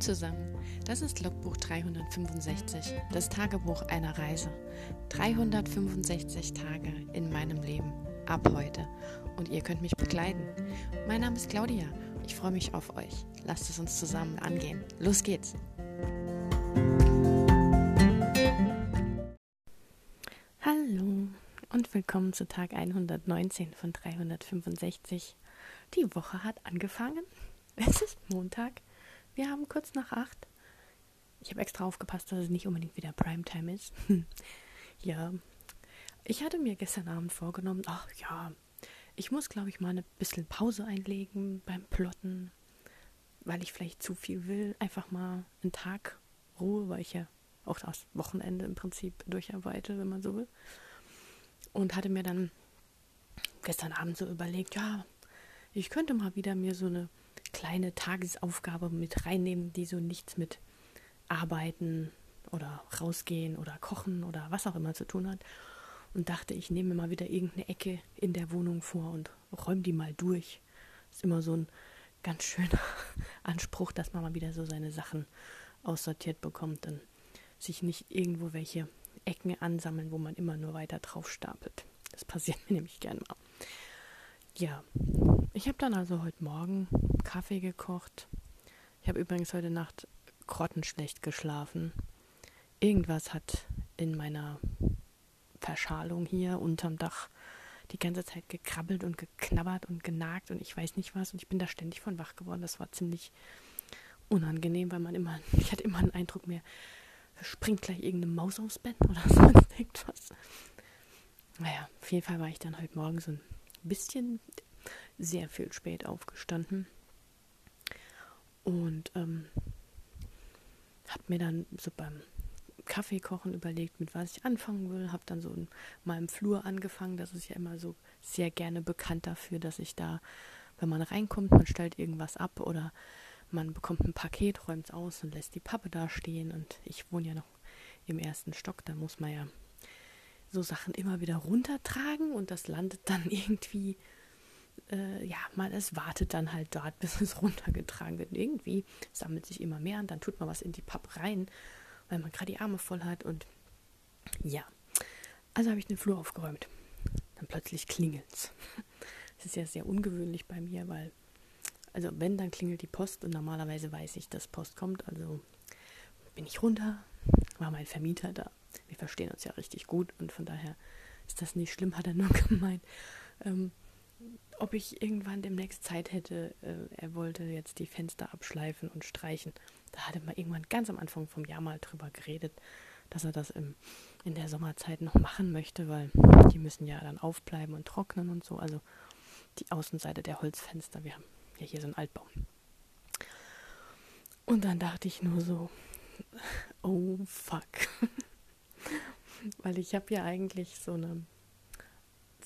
Zusammen, das ist Logbuch 365, das Tagebuch einer Reise. 365 Tage in meinem Leben, ab heute. Und ihr könnt mich begleiten. Mein Name ist Claudia, ich freue mich auf euch. Lasst es uns zusammen angehen. Los geht's! Hallo und willkommen zu Tag 119 von 365. Die Woche hat angefangen. Es ist Montag. Wir haben kurz nach acht. Ich habe extra aufgepasst, dass es nicht unbedingt wieder Primetime ist. ja. Ich hatte mir gestern Abend vorgenommen, ach ja, ich muss, glaube ich, mal eine bisschen Pause einlegen beim Plotten, weil ich vielleicht zu viel will. Einfach mal einen Tag Ruhe, weil ich ja auch das Wochenende im Prinzip durcharbeite, wenn man so will. Und hatte mir dann gestern Abend so überlegt, ja, ich könnte mal wieder mir so eine kleine Tagesaufgabe mit reinnehmen, die so nichts mit Arbeiten oder rausgehen oder kochen oder was auch immer zu tun hat. Und dachte, ich nehme mal wieder irgendeine Ecke in der Wohnung vor und räume die mal durch. Ist immer so ein ganz schöner Anspruch, dass man mal wieder so seine Sachen aussortiert bekommt und sich nicht irgendwo welche Ecken ansammeln, wo man immer nur weiter drauf stapelt. Das passiert mir nämlich gern mal. Ja, ich habe dann also heute Morgen Kaffee gekocht. Ich habe übrigens heute Nacht grottenschlecht geschlafen. Irgendwas hat in meiner Verschalung hier unterm Dach die ganze Zeit gekrabbelt und geknabbert und genagt und ich weiß nicht was und ich bin da ständig von wach geworden. Das war ziemlich unangenehm, weil man immer, ich hatte immer den Eindruck, mir springt gleich irgendeine Maus aufs Bett oder sonst irgendwas. Naja, auf jeden Fall war ich dann heute Morgen so ein bisschen sehr viel spät aufgestanden und ähm, habe mir dann so beim Kaffeekochen überlegt, mit was ich anfangen will. Habe dann so in meinem Flur angefangen. Das ist ja immer so sehr gerne bekannt dafür, dass ich da, wenn man reinkommt, man stellt irgendwas ab oder man bekommt ein Paket, räumt es aus und lässt die Pappe da stehen. Und ich wohne ja noch im ersten Stock, da muss man ja so Sachen immer wieder runtertragen und das landet dann irgendwie, äh, ja, mal es wartet dann halt dort, bis es runtergetragen wird. Und irgendwie sammelt sich immer mehr und dann tut man was in die Pappe rein, weil man gerade die Arme voll hat und ja. Also habe ich den Flur aufgeräumt. Dann plötzlich klingelt's. Das ist ja sehr ungewöhnlich bei mir, weil, also wenn, dann klingelt die Post und normalerweise weiß ich, dass Post kommt. Also bin ich runter, war mein Vermieter da wir verstehen uns ja richtig gut und von daher ist das nicht schlimm, hat er nur gemeint. Ähm, ob ich irgendwann demnächst Zeit hätte, äh, er wollte jetzt die Fenster abschleifen und streichen. Da hatte man irgendwann ganz am Anfang vom Jahr mal drüber geredet, dass er das im, in der Sommerzeit noch machen möchte, weil die müssen ja dann aufbleiben und trocknen und so. Also die Außenseite der Holzfenster. Wir haben ja hier so einen Altbau. Und dann dachte ich nur so, oh fuck. Weil ich habe ja eigentlich so eine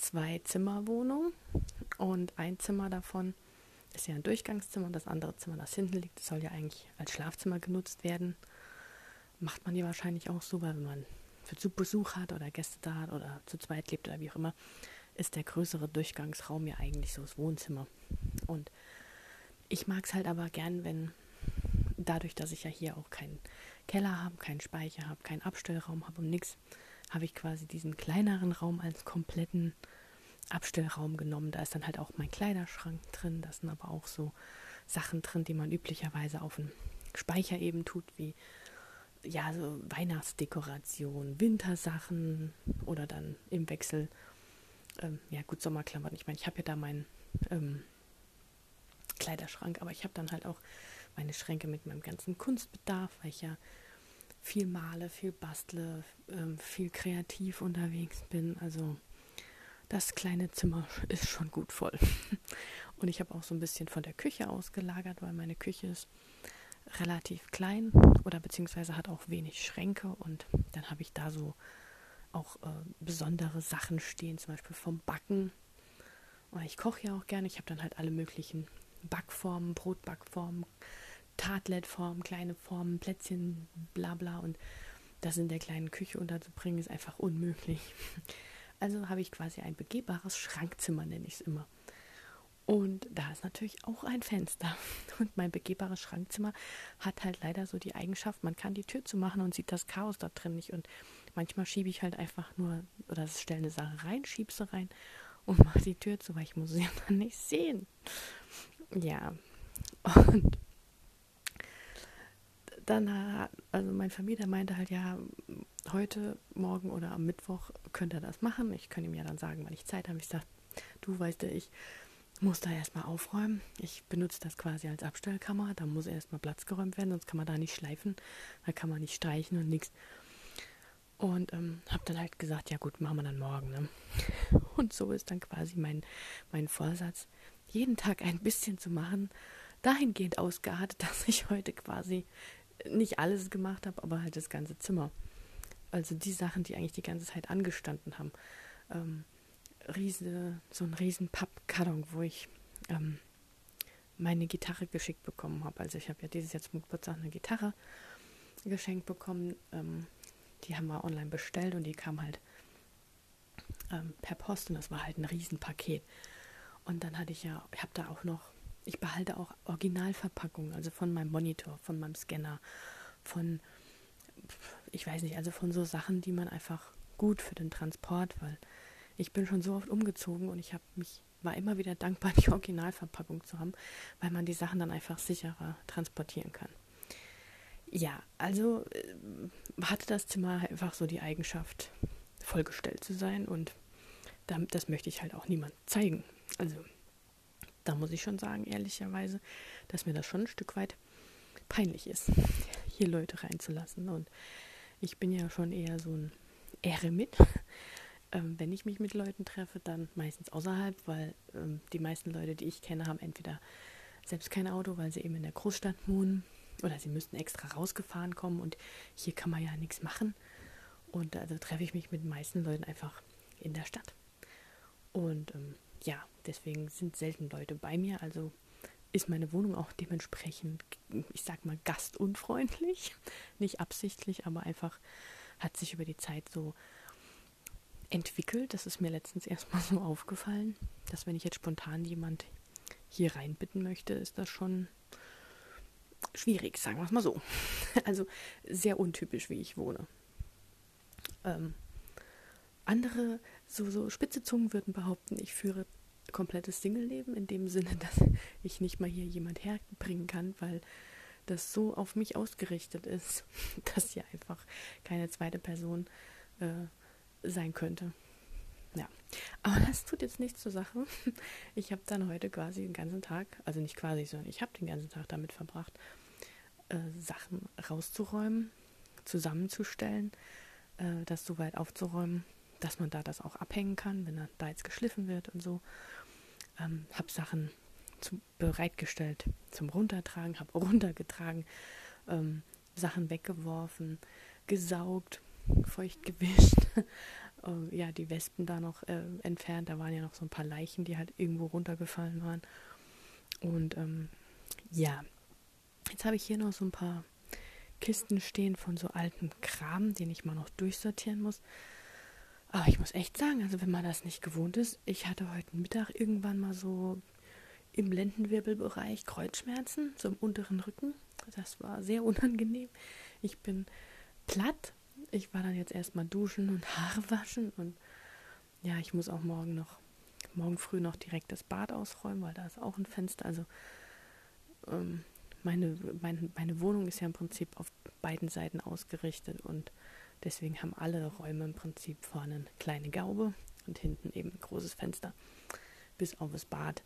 Zwei-Zimmer-Wohnung und ein Zimmer davon ist ja ein Durchgangszimmer und das andere Zimmer, das hinten liegt, soll ja eigentlich als Schlafzimmer genutzt werden. Macht man ja wahrscheinlich auch so, weil wenn man für Besuch hat oder Gäste da hat oder zu zweit lebt oder wie auch immer, ist der größere Durchgangsraum ja eigentlich so das Wohnzimmer. Und ich mag es halt aber gern, wenn dadurch, dass ich ja hier auch keinen Keller habe, keinen Speicher habe, keinen Abstellraum habe und nichts, habe ich quasi diesen kleineren Raum als kompletten Abstellraum genommen. Da ist dann halt auch mein Kleiderschrank drin, da sind aber auch so Sachen drin, die man üblicherweise auf einen Speicher eben tut, wie ja, so Weihnachtsdekoration, Wintersachen oder dann im Wechsel, ähm, ja gut, Sommerklamotten. Ich meine, ich habe ja da meinen ähm, Kleiderschrank, aber ich habe dann halt auch meine Schränke mit meinem ganzen Kunstbedarf, weil ich ja viel male, viel bastle, ähm, viel kreativ unterwegs bin. Also das kleine Zimmer ist schon gut voll. Und ich habe auch so ein bisschen von der Küche ausgelagert, weil meine Küche ist relativ klein oder beziehungsweise hat auch wenig Schränke und dann habe ich da so auch äh, besondere Sachen stehen, zum Beispiel vom Backen. Und ich koche ja auch gerne. Ich habe dann halt alle möglichen Backformen, Brotbackformen, Tartlettformen, kleine Formen, Plätzchen, bla bla. Und das in der kleinen Küche unterzubringen, ist einfach unmöglich. Also habe ich quasi ein begehbares Schrankzimmer, nenne ich es immer. Und da ist natürlich auch ein Fenster. Und mein begehbares Schrankzimmer hat halt leider so die Eigenschaft, man kann die Tür zumachen und sieht das Chaos da drin nicht. Und manchmal schiebe ich halt einfach nur, oder stelle eine Sache rein, schiebe sie rein und mache die Tür zu, weil ich muss sie dann nicht sehen. Ja. Und dann, also mein Vermieter meinte halt, ja, heute, morgen oder am Mittwoch könnte er das machen. Ich könnte ihm ja dann sagen, wann ich Zeit habe. Ich sage, du weißt ja, ich muss da erstmal aufräumen. Ich benutze das quasi als Abstellkammer. Da muss erstmal Platz geräumt werden, sonst kann man da nicht schleifen. Da kann man nicht streichen und nichts. Und ähm, habe dann halt gesagt, ja gut, machen wir dann morgen. Ne? Und so ist dann quasi mein, mein Vorsatz, jeden Tag ein bisschen zu machen, dahingehend ausgeartet, dass ich heute quasi nicht alles gemacht habe, aber halt das ganze Zimmer. Also die Sachen, die eigentlich die ganze Zeit angestanden haben. Ähm, riese, so ein riesen Pappkarton, wo ich ähm, meine Gitarre geschickt bekommen habe. Also ich habe ja dieses Jahr zum Geburtstag eine Gitarre geschenkt bekommen. Ähm, die haben wir online bestellt und die kam halt ähm, per Post und das war halt ein Riesenpaket. Und dann hatte ich ja, ich habe da auch noch, ich behalte auch Originalverpackungen, also von meinem Monitor, von meinem Scanner, von, ich weiß nicht, also von so Sachen, die man einfach gut für den Transport, weil ich bin schon so oft umgezogen und ich habe mich war immer wieder dankbar, die Originalverpackung zu haben, weil man die Sachen dann einfach sicherer transportieren kann. Ja, also äh, hatte das Zimmer einfach so die Eigenschaft, vollgestellt zu sein und damit, das möchte ich halt auch niemand zeigen. Also da muss ich schon sagen, ehrlicherweise, dass mir das schon ein Stück weit peinlich ist, hier Leute reinzulassen. Und ich bin ja schon eher so ein Eremit. Ähm, wenn ich mich mit Leuten treffe, dann meistens außerhalb, weil ähm, die meisten Leute, die ich kenne, haben entweder selbst kein Auto, weil sie eben in der Großstadt wohnen oder sie müssten extra rausgefahren kommen und hier kann man ja nichts machen. Und also treffe ich mich mit den meisten Leuten einfach in der Stadt. Und ähm, ja, deswegen sind selten Leute bei mir. Also ist meine Wohnung auch dementsprechend, ich sag mal, gastunfreundlich. Nicht absichtlich, aber einfach hat sich über die Zeit so entwickelt. Das ist mir letztens erstmal so aufgefallen, dass wenn ich jetzt spontan jemand hier reinbitten möchte, ist das schon schwierig, sagen wir es mal so. Also sehr untypisch, wie ich wohne. Ähm, andere, so, so spitze Zungen würden behaupten, ich führe komplettes Single-Leben, in dem Sinne, dass ich nicht mal hier jemand herbringen kann, weil das so auf mich ausgerichtet ist, dass hier einfach keine zweite Person äh, sein könnte. Ja, aber das tut jetzt nichts zur Sache. Ich habe dann heute quasi den ganzen Tag, also nicht quasi, sondern ich habe den ganzen Tag damit verbracht, äh, Sachen rauszuräumen, zusammenzustellen, äh, das so weit aufzuräumen, dass man da das auch abhängen kann, wenn da jetzt geschliffen wird und so. Ähm, habe Sachen zu, bereitgestellt zum Runtertragen, habe runtergetragen, ähm, Sachen weggeworfen, gesaugt, feucht gewischt, äh, ja, die Wespen da noch äh, entfernt. Da waren ja noch so ein paar Leichen, die halt irgendwo runtergefallen waren. Und ähm, ja, jetzt habe ich hier noch so ein paar Kisten stehen von so alten Kram, den ich mal noch durchsortieren muss. Aber ich muss echt sagen, also wenn man das nicht gewohnt ist, ich hatte heute Mittag irgendwann mal so im Lendenwirbelbereich Kreuzschmerzen, so im unteren Rücken. Das war sehr unangenehm. Ich bin platt ich war dann jetzt erstmal duschen und Haare waschen und ja, ich muss auch morgen noch, morgen früh noch direkt das Bad ausräumen, weil da ist auch ein Fenster. Also ähm, meine, meine, meine Wohnung ist ja im Prinzip auf beiden Seiten ausgerichtet und deswegen haben alle Räume im Prinzip vorne eine kleine Gaube und hinten eben ein großes Fenster bis auf das Bad.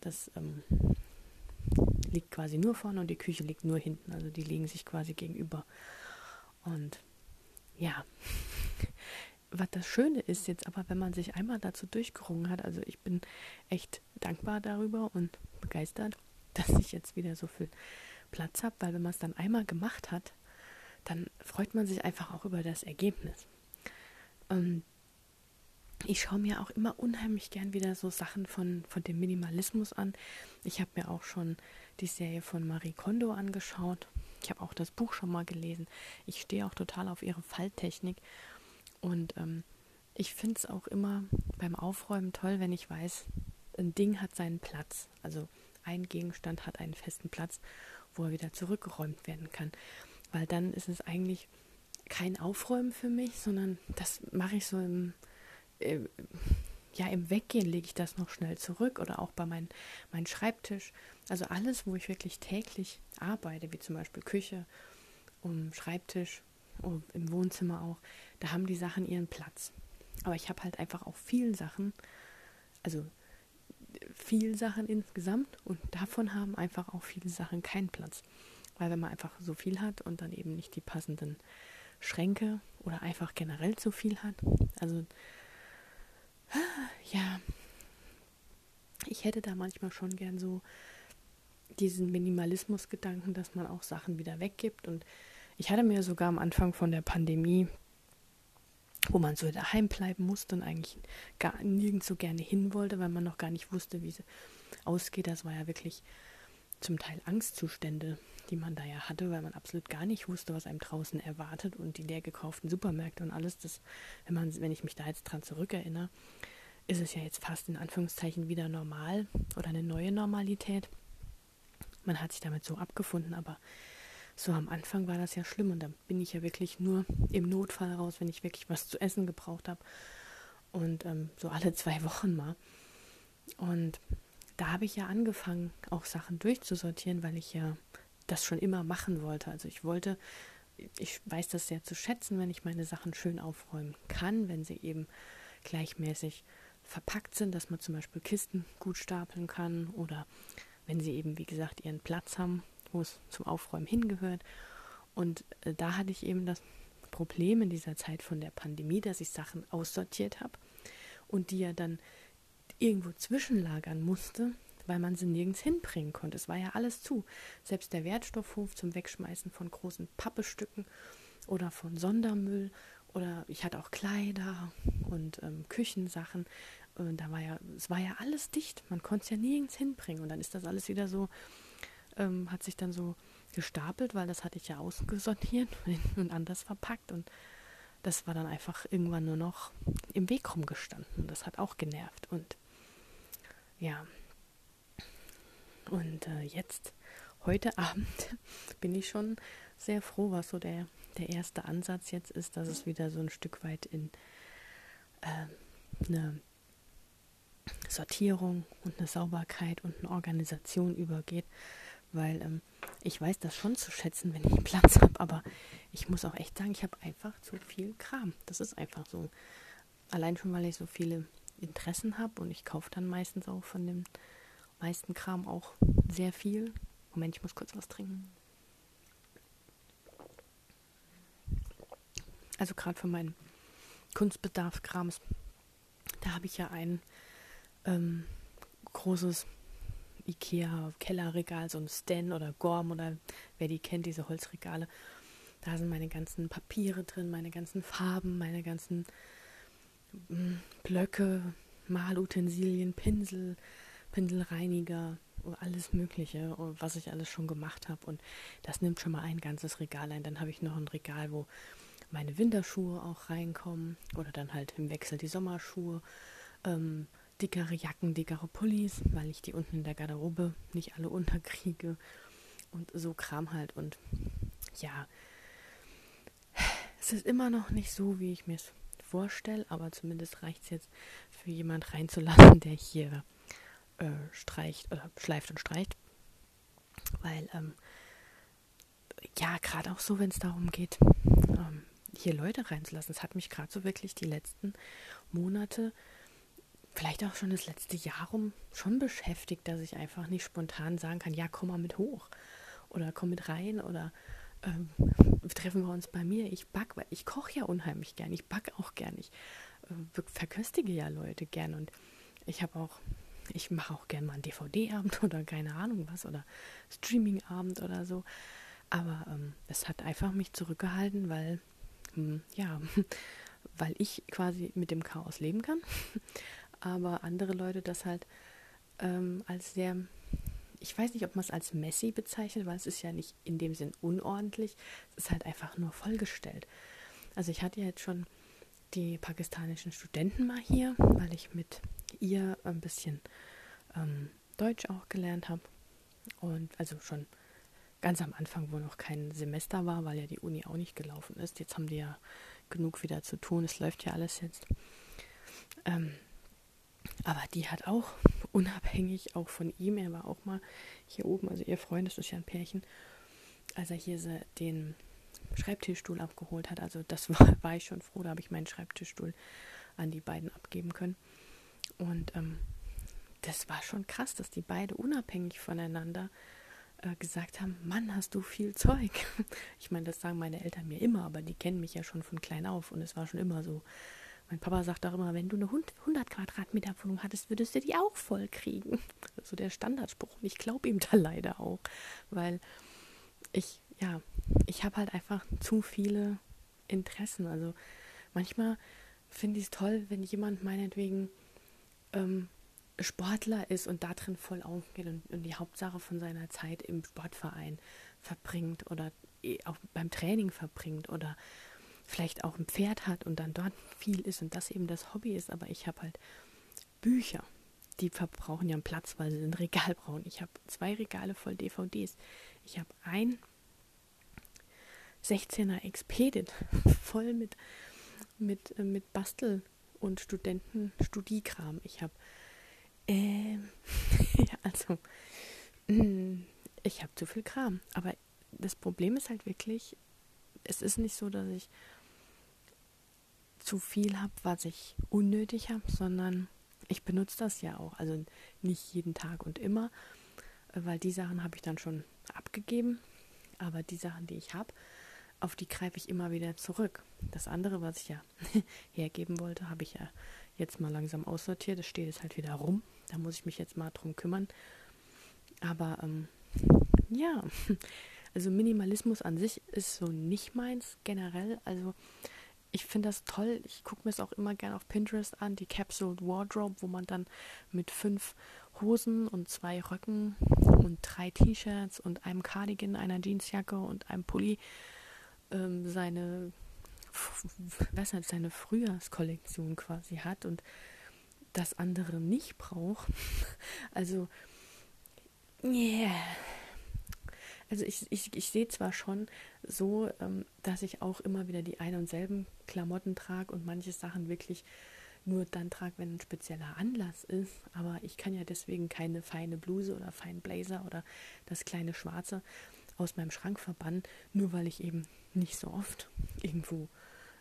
Das ähm, liegt quasi nur vorne und die Küche liegt nur hinten. Also die liegen sich quasi gegenüber. Und ja, was das Schöne ist jetzt aber, wenn man sich einmal dazu durchgerungen hat, also ich bin echt dankbar darüber und begeistert, dass ich jetzt wieder so viel Platz habe, weil wenn man es dann einmal gemacht hat, dann freut man sich einfach auch über das Ergebnis. Ähm, ich schaue mir auch immer unheimlich gern wieder so Sachen von, von dem Minimalismus an. Ich habe mir auch schon die Serie von Marie Kondo angeschaut. Ich habe auch das Buch schon mal gelesen. Ich stehe auch total auf ihre Falltechnik. Und ähm, ich finde es auch immer beim Aufräumen toll, wenn ich weiß, ein Ding hat seinen Platz. Also ein Gegenstand hat einen festen Platz, wo er wieder zurückgeräumt werden kann. Weil dann ist es eigentlich kein Aufräumen für mich, sondern das mache ich so im, äh, ja, im Weggehen lege ich das noch schnell zurück oder auch bei meinem mein Schreibtisch. Also alles, wo ich wirklich täglich arbeite, wie zum Beispiel Küche, um Schreibtisch, um, im Wohnzimmer auch, da haben die Sachen ihren Platz. Aber ich habe halt einfach auch viele Sachen, also viele Sachen insgesamt und davon haben einfach auch viele Sachen keinen Platz. Weil wenn man einfach so viel hat und dann eben nicht die passenden Schränke oder einfach generell zu viel hat, also ja, ich hätte da manchmal schon gern so diesen Minimalismus-Gedanken, dass man auch Sachen wieder weggibt. Und ich hatte mir sogar am Anfang von der Pandemie, wo man so daheim bleiben musste und eigentlich gar nirgends so gerne hin wollte, weil man noch gar nicht wusste, wie es ausgeht. Das war ja wirklich zum Teil Angstzustände, die man da ja hatte, weil man absolut gar nicht wusste, was einem draußen erwartet und die leer gekauften Supermärkte und alles. Das, wenn man, wenn ich mich da jetzt dran zurückerinnere, ist es ja jetzt fast in Anführungszeichen wieder normal oder eine neue Normalität. Man hat sich damit so abgefunden, aber so am Anfang war das ja schlimm und da bin ich ja wirklich nur im Notfall raus, wenn ich wirklich was zu essen gebraucht habe. Und ähm, so alle zwei Wochen mal. Und da habe ich ja angefangen, auch Sachen durchzusortieren, weil ich ja das schon immer machen wollte. Also ich wollte, ich weiß das sehr zu schätzen, wenn ich meine Sachen schön aufräumen kann, wenn sie eben gleichmäßig verpackt sind, dass man zum Beispiel Kisten gut stapeln kann oder wenn sie eben, wie gesagt, ihren Platz haben, wo es zum Aufräumen hingehört. Und äh, da hatte ich eben das Problem in dieser Zeit von der Pandemie, dass ich Sachen aussortiert habe und die ja dann irgendwo zwischenlagern musste, weil man sie nirgends hinbringen konnte. Es war ja alles zu. Selbst der Wertstoffhof zum Wegschmeißen von großen Pappestücken oder von Sondermüll oder ich hatte auch Kleider und ähm, Küchensachen. Und da war ja, es war ja alles dicht. Man konnte es ja nirgends hinbringen. Und dann ist das alles wieder so, ähm, hat sich dann so gestapelt, weil das hatte ich ja ausgesortiert und anders verpackt. Und das war dann einfach irgendwann nur noch im Weg rumgestanden. Das hat auch genervt. Und ja, und äh, jetzt, heute Abend, bin ich schon sehr froh, was so der, der erste Ansatz jetzt ist, dass es wieder so ein Stück weit in äh, eine Sortierung und eine Sauberkeit und eine Organisation übergeht, weil ähm, ich weiß das schon zu schätzen, wenn ich Platz habe, aber ich muss auch echt sagen, ich habe einfach zu viel Kram. Das ist einfach so. Allein schon, weil ich so viele Interessen habe und ich kaufe dann meistens auch von dem meisten Kram auch sehr viel. Moment, ich muss kurz was trinken. Also gerade für meinen Kunstbedarfskrams, da habe ich ja ein ähm, großes Ikea-Kellerregal, so ein Stan oder Gorm oder wer die kennt, diese Holzregale. Da sind meine ganzen Papiere drin, meine ganzen Farben, meine ganzen Blöcke, Malutensilien, Pinsel, Pinselreiniger, alles Mögliche, was ich alles schon gemacht habe. Und das nimmt schon mal ein ganzes Regal ein. Dann habe ich noch ein Regal, wo meine Winterschuhe auch reinkommen oder dann halt im Wechsel die Sommerschuhe, ähm, dickere Jacken, dickere Pullis, weil ich die unten in der Garderobe nicht alle unterkriege und so Kram halt. Und ja, es ist immer noch nicht so, wie ich mir es vorstelle, aber zumindest reicht es jetzt für jemand reinzulassen, der hier äh, streicht oder schleift und streicht. Weil, ähm, ja, gerade auch so, wenn es darum geht, ähm, hier Leute reinzulassen. Es hat mich gerade so wirklich die letzten Monate, vielleicht auch schon das letzte Jahr rum, schon beschäftigt, dass ich einfach nicht spontan sagen kann, ja, komm mal mit hoch oder komm mit rein oder ähm, treffen wir uns bei mir. Ich back, weil ich koche ja unheimlich gern. Ich backe auch gern. Ich äh, verköstige ja Leute gern und ich habe auch ich mache auch gerne mal einen DVD-Abend oder keine Ahnung was oder Streaming-Abend oder so. Aber ähm, es hat einfach mich zurückgehalten, weil, hm, ja, weil ich quasi mit dem Chaos leben kann. Aber andere Leute das halt ähm, als sehr, ich weiß nicht, ob man es als messy bezeichnet, weil es ist ja nicht in dem Sinn unordentlich. Es ist halt einfach nur vollgestellt. Also ich hatte jetzt schon die pakistanischen Studenten mal hier, weil ich mit ihr ein bisschen ähm, Deutsch auch gelernt habe. Und also schon ganz am Anfang, wo noch kein Semester war, weil ja die Uni auch nicht gelaufen ist. Jetzt haben die ja genug wieder zu tun. Es läuft ja alles jetzt. Ähm, aber die hat auch unabhängig auch von ihm, er war auch mal hier oben, also ihr Freund, das ist ja ein Pärchen, als er hier den Schreibtischstuhl abgeholt hat. Also das war, war ich schon froh, da habe ich meinen Schreibtischstuhl an die beiden abgeben können. Und ähm, das war schon krass, dass die beide unabhängig voneinander äh, gesagt haben, Mann, hast du viel Zeug. Ich meine, das sagen meine Eltern mir immer, aber die kennen mich ja schon von klein auf und es war schon immer so. Mein Papa sagt auch immer, wenn du eine 100 Quadratmeter Wohnung hattest, würdest du die auch voll kriegen. So der Standardspruch. Und ich glaube ihm da leider auch, weil ich, ja, ich habe halt einfach zu viele Interessen. Also manchmal finde ich es toll, wenn jemand meinetwegen ähm, Sportler ist und da drin voll aufgeht und, und, die Hauptsache von seiner Zeit im Sportverein verbringt oder eh auch beim Training verbringt oder vielleicht auch ein Pferd hat und dann dort viel ist und das eben das Hobby ist. Aber ich habe halt Bücher, die verbrauchen ja einen Platz, weil sie ein Regal brauchen. Ich habe zwei Regale voll DVDs. Ich habe ein 16er Expedit voll mit, mit, äh, mit Bastel- und Studenten-Studiekram. Ich habe ähm, ja, also, mm, ich habe zu viel Kram. Aber das Problem ist halt wirklich, es ist nicht so, dass ich zu viel habe, was ich unnötig habe, sondern ich benutze das ja auch. Also nicht jeden Tag und immer, weil die Sachen habe ich dann schon abgegeben. Aber die Sachen, die ich habe, auf die greife ich immer wieder zurück. Das andere, was ich ja hergeben wollte, habe ich ja jetzt mal langsam aussortiert. Das steht jetzt halt wieder rum. Da muss ich mich jetzt mal drum kümmern. Aber ähm, ja, also Minimalismus an sich ist so nicht meins generell. Also ich finde das toll. Ich gucke mir es auch immer gerne auf Pinterest an, die Capsule Wardrobe, wo man dann mit fünf Hosen und zwei Röcken und drei T-Shirts und einem Cardigan, einer Jeansjacke und einem Pulli ähm, seine, was halt seine Frühjahrskollektion quasi hat und das andere nicht braucht. Also, yeah. Also ich, ich, ich sehe zwar schon so, ähm, dass ich auch immer wieder die ein und selben Klamotten trage und manche Sachen wirklich nur dann trage, wenn ein spezieller Anlass ist, aber ich kann ja deswegen keine feine Bluse oder feinen Blazer oder das kleine Schwarze aus meinem Schrank verbannen, nur weil ich eben nicht so oft irgendwo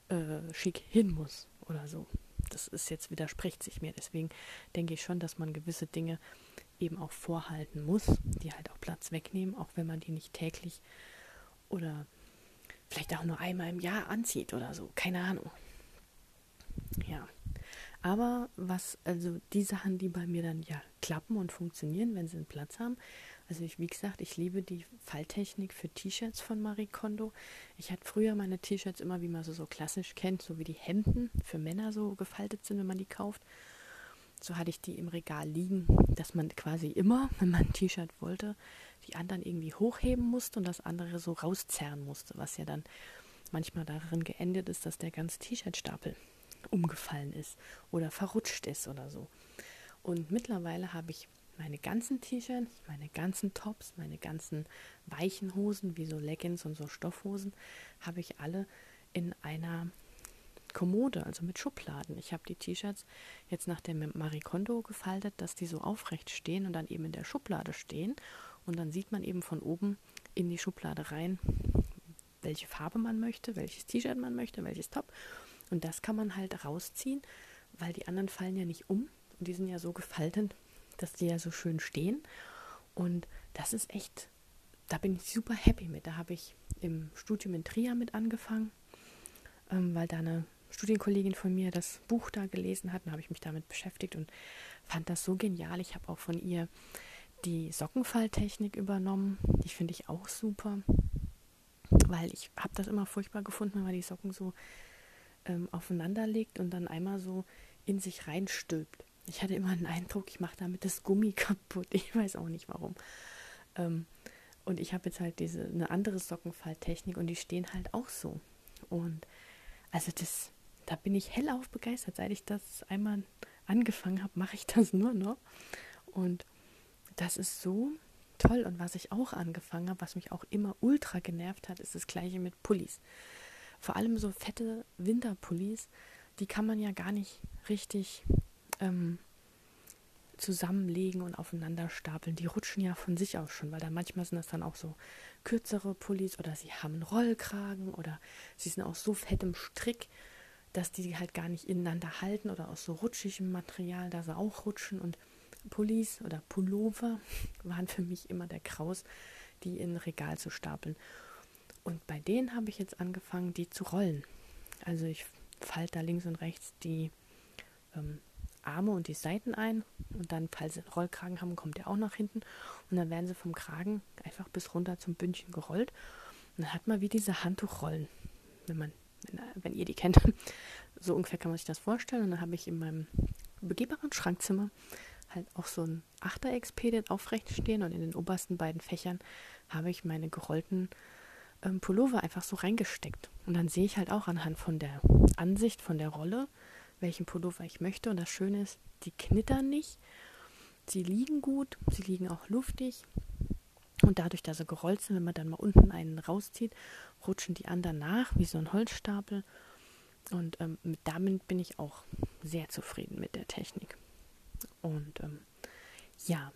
äh, schick hin muss oder so das ist jetzt widerspricht sich mir. Deswegen denke ich schon, dass man gewisse Dinge eben auch vorhalten muss, die halt auch Platz wegnehmen, auch wenn man die nicht täglich oder vielleicht auch nur einmal im Jahr anzieht oder so. Keine Ahnung. Ja. Aber was, also die Sachen, die bei mir dann ja klappen und funktionieren, wenn sie einen Platz haben, also ich, wie gesagt, ich liebe die Falltechnik für T-Shirts von Marie Kondo. Ich hatte früher meine T-Shirts immer, wie man so, so klassisch kennt, so wie die Hemden für Männer so gefaltet sind, wenn man die kauft. So hatte ich die im Regal liegen, dass man quasi immer, wenn man ein T-Shirt wollte, die anderen irgendwie hochheben musste und das andere so rauszerren musste, was ja dann manchmal darin geendet ist, dass der ganze T-Shirt-Stapel umgefallen ist oder verrutscht ist oder so. Und mittlerweile habe ich meine ganzen T-Shirts, meine ganzen Tops, meine ganzen weichen Hosen, wie so Leggings und so Stoffhosen, habe ich alle in einer Kommode, also mit Schubladen. Ich habe die T-Shirts jetzt nach dem Marie Kondo gefaltet, dass die so aufrecht stehen und dann eben in der Schublade stehen. Und dann sieht man eben von oben in die Schublade rein, welche Farbe man möchte, welches T-Shirt man möchte, welches Top. Und das kann man halt rausziehen, weil die anderen fallen ja nicht um. Und die sind ja so gefaltet, dass die ja so schön stehen. Und das ist echt, da bin ich super happy mit. Da habe ich im Studium in Trier mit angefangen, ähm, weil da eine Studienkollegin von mir das Buch da gelesen hat. Und habe ich mich damit beschäftigt und fand das so genial. Ich habe auch von ihr die Sockenfalltechnik übernommen. Die finde ich auch super, weil ich habe das immer furchtbar gefunden, wenn man die Socken so ähm, aufeinander legt und dann einmal so in sich reinstülpt. Ich hatte immer den Eindruck, ich mache damit das Gummi kaputt. Ich weiß auch nicht warum. Ähm, und ich habe jetzt halt diese eine andere Sockenfalttechnik und die stehen halt auch so. Und also das, da bin ich hellauf begeistert. Seit ich das einmal angefangen habe, mache ich das nur noch. Und das ist so toll. Und was ich auch angefangen habe, was mich auch immer ultra genervt hat, ist das gleiche mit Pullis. Vor allem so fette Winterpullis, die kann man ja gar nicht richtig ähm, zusammenlegen und aufeinander stapeln. Die rutschen ja von sich aus schon, weil da manchmal sind das dann auch so kürzere Pullis oder sie haben einen Rollkragen oder sie sind aus so fettem Strick, dass die halt gar nicht ineinander halten oder aus so rutschigem Material, da sie auch rutschen und Pullis oder Pullover waren für mich immer der Kraus, die in ein Regal zu stapeln. Und bei denen habe ich jetzt angefangen, die zu rollen. Also ich falte da links und rechts die ähm, Arme und die Seiten ein und dann, falls sie einen Rollkragen haben, kommt der auch nach hinten und dann werden sie vom Kragen einfach bis runter zum Bündchen gerollt und dann hat man wie diese Handtuchrollen, wenn man, wenn, wenn ihr die kennt. So ungefähr kann man sich das vorstellen und dann habe ich in meinem begehbaren Schrankzimmer halt auch so ein Achtereckspedit aufrecht stehen und in den obersten beiden Fächern habe ich meine gerollten ähm, Pullover einfach so reingesteckt. Und dann sehe ich halt auch anhand von der Ansicht von der Rolle, welchen Pullover ich möchte. Und das Schöne ist, die knittern nicht. Sie liegen gut, sie liegen auch luftig. Und dadurch, dass sie gerollt sind, wenn man dann mal unten einen rauszieht, rutschen die anderen nach, wie so ein Holzstapel. Und ähm, damit bin ich auch sehr zufrieden mit der Technik. Und ähm, ja,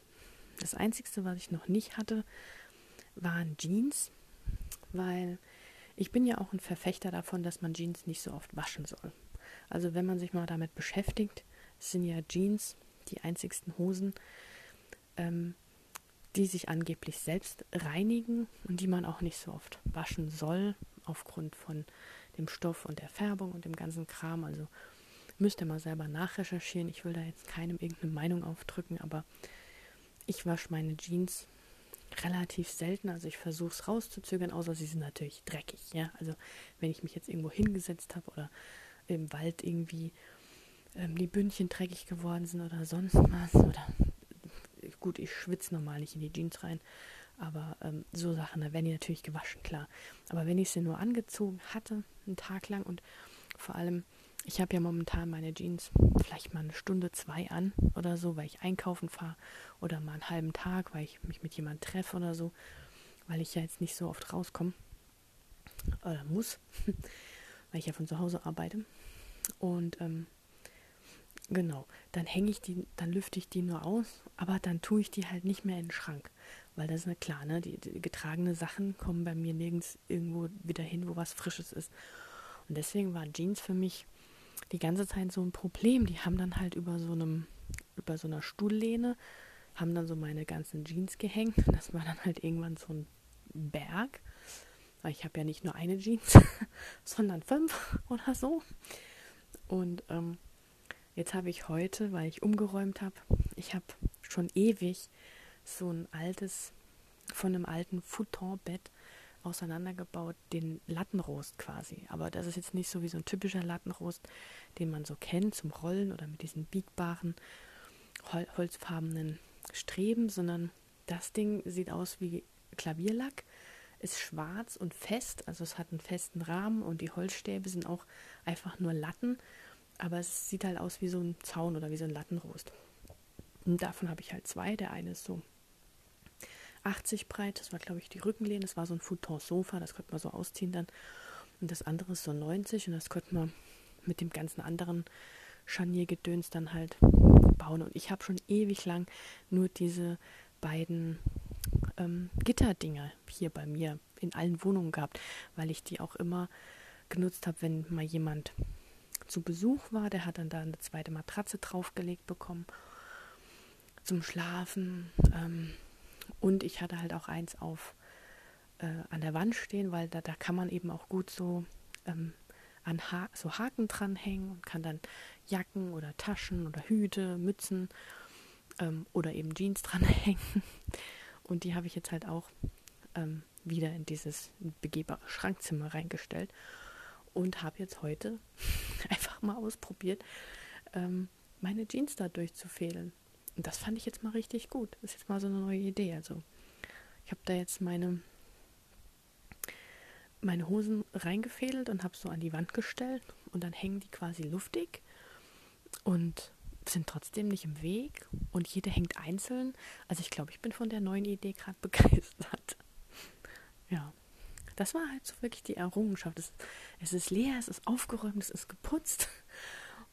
das Einzige, was ich noch nicht hatte, waren Jeans, weil ich bin ja auch ein Verfechter davon, dass man Jeans nicht so oft waschen soll. Also wenn man sich mal damit beschäftigt, sind ja Jeans die einzigsten Hosen, ähm, die sich angeblich selbst reinigen und die man auch nicht so oft waschen soll, aufgrund von dem Stoff und der Färbung und dem ganzen Kram. Also müsst ihr mal selber nachrecherchieren. Ich will da jetzt keinem irgendeine Meinung aufdrücken, aber ich wasche meine Jeans relativ selten. Also ich versuche es rauszuzögern, außer sie sind natürlich dreckig. Ja, also wenn ich mich jetzt irgendwo hingesetzt habe oder im Wald irgendwie ähm, die Bündchen dreckig geworden sind oder sonst was. Oder gut, ich schwitze normal nicht in die Jeans rein. Aber ähm, so Sachen, da werden die natürlich gewaschen, klar. Aber wenn ich sie nur angezogen hatte, einen Tag lang und vor allem, ich habe ja momentan meine Jeans vielleicht mal eine Stunde, zwei an oder so, weil ich einkaufen fahre oder mal einen halben Tag, weil ich mich mit jemandem treffe oder so, weil ich ja jetzt nicht so oft rauskomme oder muss, weil ich ja von zu Hause arbeite. Und ähm, genau, dann hänge ich die, dann lüfte ich die nur aus, aber dann tue ich die halt nicht mehr in den Schrank. Weil das ist ja klar, ne? Die, die getragene Sachen kommen bei mir nirgends irgendwo wieder hin, wo was Frisches ist. Und deswegen waren Jeans für mich die ganze Zeit so ein Problem. Die haben dann halt über so einem, über so einer Stuhllehne, haben dann so meine ganzen Jeans gehängt. Das war dann halt irgendwann so ein Berg. Weil ich habe ja nicht nur eine Jeans, sondern fünf oder so. Und ähm, jetzt habe ich heute, weil ich umgeräumt habe, ich habe schon ewig so ein altes, von einem alten Futonbett auseinandergebaut, den Lattenrost quasi. Aber das ist jetzt nicht so wie so ein typischer Lattenrost, den man so kennt zum Rollen oder mit diesen biegbaren, hol holzfarbenen Streben, sondern das Ding sieht aus wie Klavierlack, ist schwarz und fest, also es hat einen festen Rahmen und die Holzstäbe sind auch einfach nur Latten, aber es sieht halt aus wie so ein Zaun oder wie so ein Lattenrost. Und davon habe ich halt zwei. Der eine ist so 80 breit, das war glaube ich die Rückenlehne, das war so ein Futon-Sofa, das konnte man so ausziehen dann. Und das andere ist so 90 und das konnte man mit dem ganzen anderen Scharniergedöns dann halt bauen. Und ich habe schon ewig lang nur diese beiden ähm, Gitterdinger hier bei mir in allen Wohnungen gehabt, weil ich die auch immer genutzt habe, wenn mal jemand zu Besuch war. Der hat dann da eine zweite Matratze draufgelegt bekommen zum Schlafen. Ähm, und ich hatte halt auch eins auf äh, an der Wand stehen, weil da, da kann man eben auch gut so ähm, an ha so Haken dranhängen und kann dann Jacken oder Taschen oder Hüte, Mützen ähm, oder eben Jeans dranhängen. Und die habe ich jetzt halt auch ähm, wieder in dieses begehbare Schrankzimmer reingestellt und habe jetzt heute einfach mal ausprobiert, ähm, meine Jeans da durchzufädeln. Und das fand ich jetzt mal richtig gut. Das ist jetzt mal so eine neue Idee. Also ich habe da jetzt meine, meine Hosen reingefädelt und habe so an die Wand gestellt und dann hängen die quasi luftig. Und sind trotzdem nicht im Weg und jede hängt einzeln. Also ich glaube, ich bin von der neuen Idee gerade begeistert. Das war halt so wirklich die Errungenschaft. Es, es ist leer, es ist aufgeräumt, es ist geputzt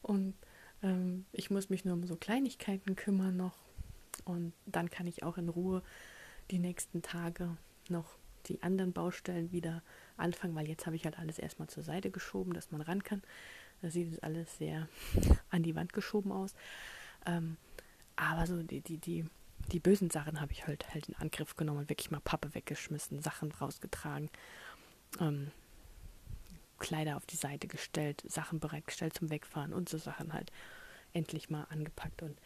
und ähm, ich muss mich nur um so Kleinigkeiten kümmern noch und dann kann ich auch in Ruhe die nächsten Tage noch die anderen Baustellen wieder anfangen, weil jetzt habe ich halt alles erstmal zur Seite geschoben, dass man ran kann. Da sieht es alles sehr an die Wand geschoben aus. Ähm, aber so die, die, die, die bösen Sachen habe ich halt halt in Angriff genommen und wirklich mal Pappe weggeschmissen, Sachen rausgetragen, ähm, Kleider auf die Seite gestellt, Sachen bereitgestellt zum Wegfahren und so Sachen halt endlich mal angepackt. Und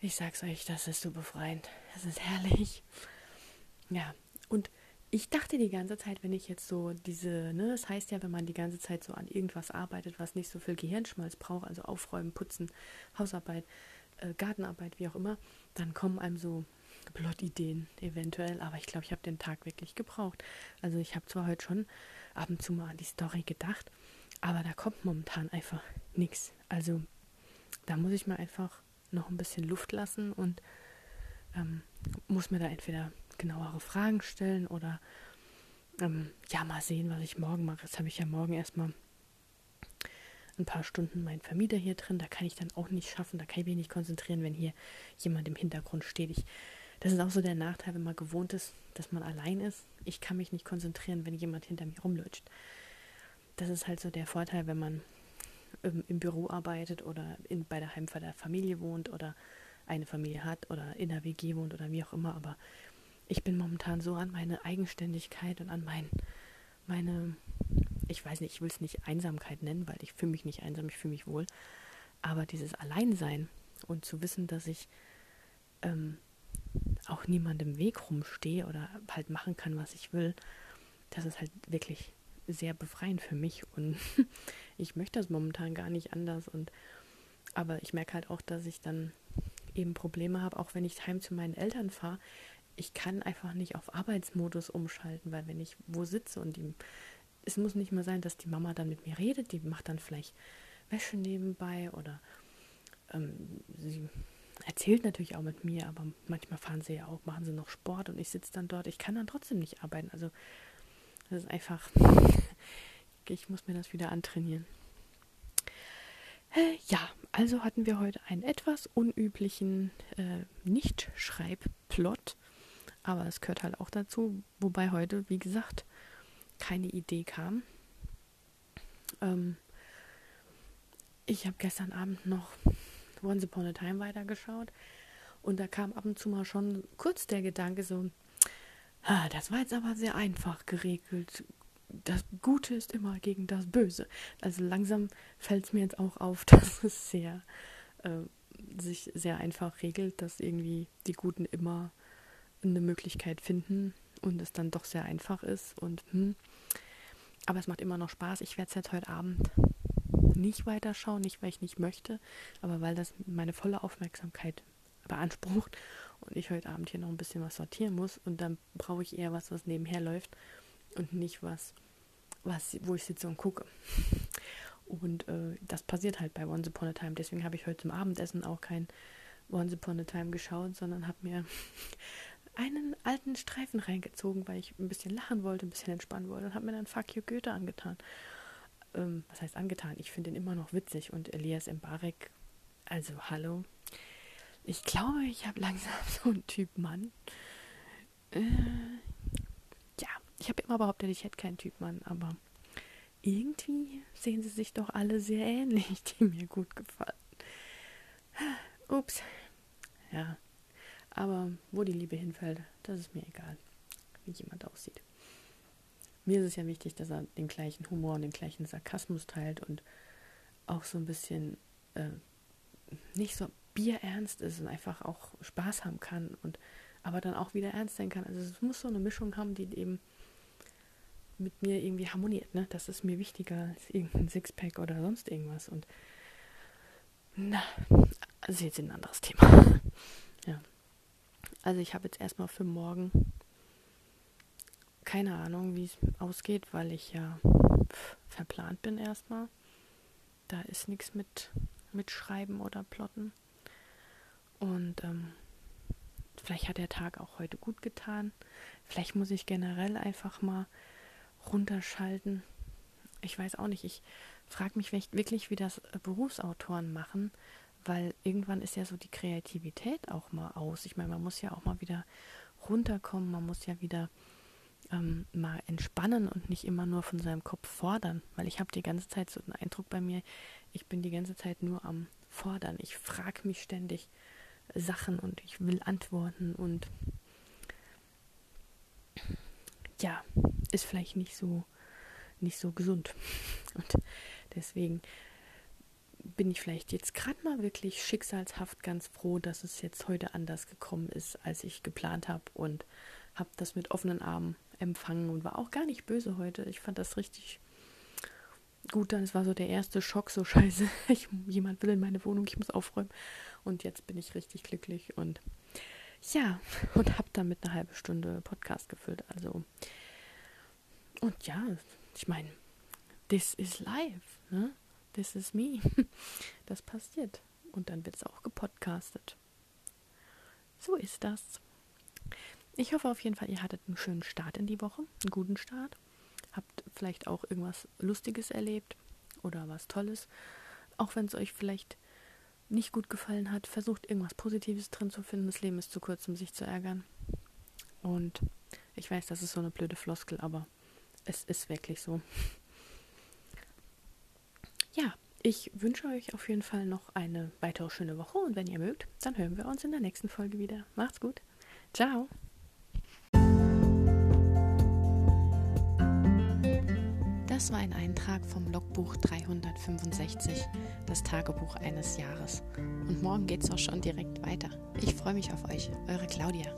ich sag's euch, das ist so befreiend. Das ist herrlich. Ja, und ich dachte die ganze Zeit, wenn ich jetzt so diese, ne, das heißt ja, wenn man die ganze Zeit so an irgendwas arbeitet, was nicht so viel Gehirnschmalz braucht, also aufräumen, putzen, Hausarbeit, äh, Gartenarbeit, wie auch immer, dann kommen einem so Plot-Ideen eventuell, aber ich glaube, ich habe den Tag wirklich gebraucht. Also ich habe zwar heute schon ab und zu mal an die Story gedacht, aber da kommt momentan einfach nichts. Also da muss ich mal einfach noch ein bisschen Luft lassen und ähm, muss mir da entweder genauere Fragen stellen oder ähm, ja, mal sehen, was ich morgen mache. Jetzt habe ich ja morgen erstmal ein paar Stunden meinen Vermieter hier drin. Da kann ich dann auch nicht schaffen, da kann ich mich nicht konzentrieren, wenn hier jemand im Hintergrund steht. Ich, das ist auch so der Nachteil, wenn man gewohnt ist, dass man allein ist. Ich kann mich nicht konzentrieren, wenn jemand hinter mir rumlutscht. Das ist halt so der Vorteil, wenn man im, im Büro arbeitet oder in, bei der Heimfahrt der Familie wohnt oder eine Familie hat oder in der WG wohnt oder wie auch immer. Aber ich bin momentan so an meine Eigenständigkeit und an mein, meine, ich weiß nicht, ich will es nicht Einsamkeit nennen, weil ich fühle mich nicht einsam, ich fühle mich wohl. Aber dieses Alleinsein und zu wissen, dass ich ähm, auch niemandem Weg rumstehe oder halt machen kann, was ich will, das ist halt wirklich sehr befreiend für mich. Und ich möchte das momentan gar nicht anders. Und aber ich merke halt auch, dass ich dann eben Probleme habe, auch wenn ich heim zu meinen Eltern fahre, ich kann einfach nicht auf Arbeitsmodus umschalten, weil wenn ich wo sitze und die, es muss nicht mal sein, dass die Mama dann mit mir redet, die macht dann vielleicht Wäsche nebenbei oder ähm, sie erzählt natürlich auch mit mir, aber manchmal fahren sie ja auch, machen sie noch Sport und ich sitze dann dort. Ich kann dann trotzdem nicht arbeiten. Also das ist einfach, ich muss mir das wieder antrainieren. Äh, ja, also hatten wir heute einen etwas unüblichen äh, Nicht-Schreibplot. Aber es gehört halt auch dazu, wobei heute, wie gesagt, keine Idee kam. Ähm, ich habe gestern Abend noch Once Upon a Time weitergeschaut und da kam ab und zu mal schon kurz der Gedanke so, das war jetzt aber sehr einfach geregelt. Das Gute ist immer gegen das Böse. Also langsam fällt es mir jetzt auch auf, dass es sehr äh, sich sehr einfach regelt, dass irgendwie die Guten immer eine Möglichkeit finden und es dann doch sehr einfach ist. Und hm, aber es macht immer noch Spaß. Ich werde es jetzt heute Abend nicht weiterschauen, nicht weil ich nicht möchte, aber weil das meine volle Aufmerksamkeit beansprucht und ich heute Abend hier noch ein bisschen was sortieren muss und dann brauche ich eher was, was nebenher läuft und nicht was, was wo ich sitze und gucke. Und äh, das passiert halt bei Once Upon a Time. Deswegen habe ich heute zum Abendessen auch kein Once Upon a Time geschaut, sondern habe mir einen alten Streifen reingezogen, weil ich ein bisschen lachen wollte, ein bisschen entspannen wollte und habe mir dann Fuck You Goethe angetan. Ähm, was heißt angetan? Ich finde ihn immer noch witzig und Elias Mbarek, also hallo. Ich glaube, ich habe langsam so einen Typ Mann. Äh, ja, ich habe immer behauptet, ich hätte keinen Typ Mann, aber irgendwie sehen sie sich doch alle sehr ähnlich, die mir gut gefallen. Ups. Ja, aber wo die Liebe hinfällt, das ist mir egal, wie jemand aussieht. Mir ist es ja wichtig, dass er den gleichen Humor und den gleichen Sarkasmus teilt und auch so ein bisschen äh, nicht so bierernst ist und einfach auch Spaß haben kann und aber dann auch wieder ernst sein kann. Also es muss so eine Mischung haben, die eben mit mir irgendwie harmoniert. Ne? Das ist mir wichtiger als irgendein Sixpack oder sonst irgendwas. Und na, also jetzt ein anderes Thema. ja. Also ich habe jetzt erstmal für morgen keine Ahnung, wie es ausgeht, weil ich ja verplant bin erstmal. Da ist nichts mit, mit Schreiben oder Plotten. Und ähm, vielleicht hat der Tag auch heute gut getan. Vielleicht muss ich generell einfach mal runterschalten. Ich weiß auch nicht. Ich frage mich wirklich, wie das Berufsautoren machen, weil irgendwann ist ja so die Kreativität auch mal aus. Ich meine, man muss ja auch mal wieder runterkommen, man muss ja wieder ähm, mal entspannen und nicht immer nur von seinem Kopf fordern, weil ich habe die ganze Zeit so den Eindruck bei mir, ich bin die ganze Zeit nur am Fordern. Ich frage mich ständig Sachen und ich will antworten und ja, ist vielleicht nicht so nicht so gesund. Und deswegen bin ich vielleicht jetzt gerade mal wirklich schicksalshaft ganz froh, dass es jetzt heute anders gekommen ist, als ich geplant habe und habe das mit offenen Armen empfangen und war auch gar nicht böse heute. Ich fand das richtig gut. Dann es war so der erste Schock, so scheiße. Ich, jemand will in meine Wohnung, ich muss aufräumen. Und jetzt bin ich richtig glücklich und ja, und habe damit eine halbe Stunde Podcast gefüllt. Also und ja, ich meine, this is life, ne? This is me. Das passiert. Und dann wird es auch gepodcastet. So ist das. Ich hoffe auf jeden Fall, ihr hattet einen schönen Start in die Woche, einen guten Start. Habt vielleicht auch irgendwas Lustiges erlebt oder was Tolles. Auch wenn es euch vielleicht nicht gut gefallen hat, versucht irgendwas Positives drin zu finden. Das Leben ist zu kurz, um sich zu ärgern. Und ich weiß, das ist so eine blöde Floskel, aber es ist wirklich so. Ja, ich wünsche euch auf jeden Fall noch eine weitere schöne Woche und wenn ihr mögt, dann hören wir uns in der nächsten Folge wieder. Macht's gut. Ciao. Das war ein Eintrag vom Logbuch 365, das Tagebuch eines Jahres. Und morgen geht's auch schon direkt weiter. Ich freue mich auf euch, eure Claudia.